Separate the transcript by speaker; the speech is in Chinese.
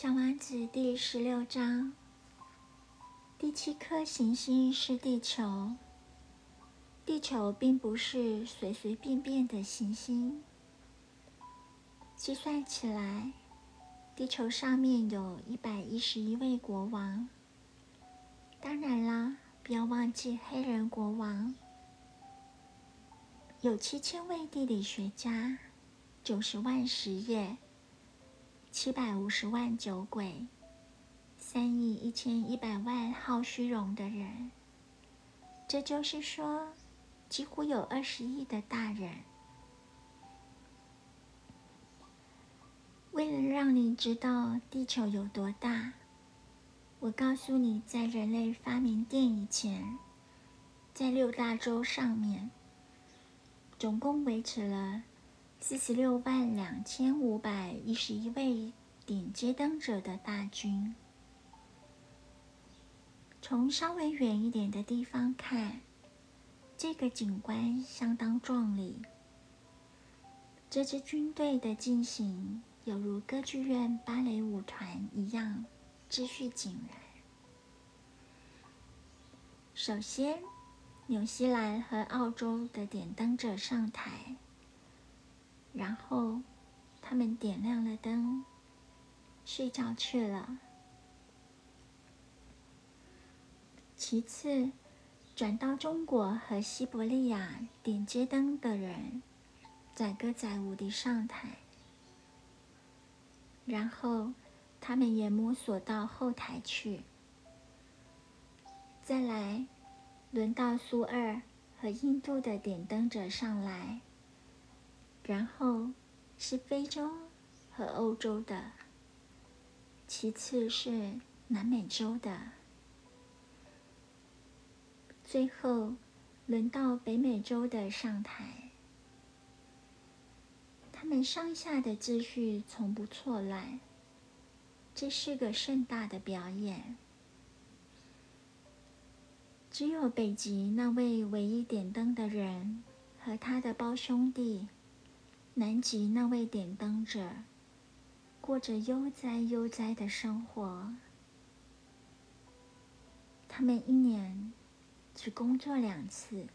Speaker 1: 小王子第十六章，第七颗行星是地球。地球并不是随随便便的行星。计算起来，地球上面有一百一十一位国王。当然啦，不要忘记黑人国王。有七千位地理学家，九十万实业。七百五十万酒鬼，三亿一千一百万好虚荣的人，这就是说，几乎有二十亿的大人。为了让你知道地球有多大，我告诉你，在人类发明电以前，在六大洲上面，总共维持了。四十六万两千五百一十一位顶接灯者的大军，从稍微远一点的地方看，这个景观相当壮丽。这支军队的进行犹如歌剧院芭蕾舞团一样，秩序井然。首先，纽西兰和澳洲的点灯者上台。然后，他们点亮了灯，睡觉去了。其次，转到中国和西伯利亚点街灯的人，载歌载舞地上台。然后，他们也摸索到后台去。再来，轮到苏二和印度的点灯者上来。然后是非洲和欧洲的，其次是南美洲的，最后轮到北美洲的上台。他们上下的秩序从不错乱，这是个盛大的表演。只有北极那位唯一点灯的人和他的胞兄弟。南极那位点灯者过着悠哉悠哉的生活。他们一年只工作两次，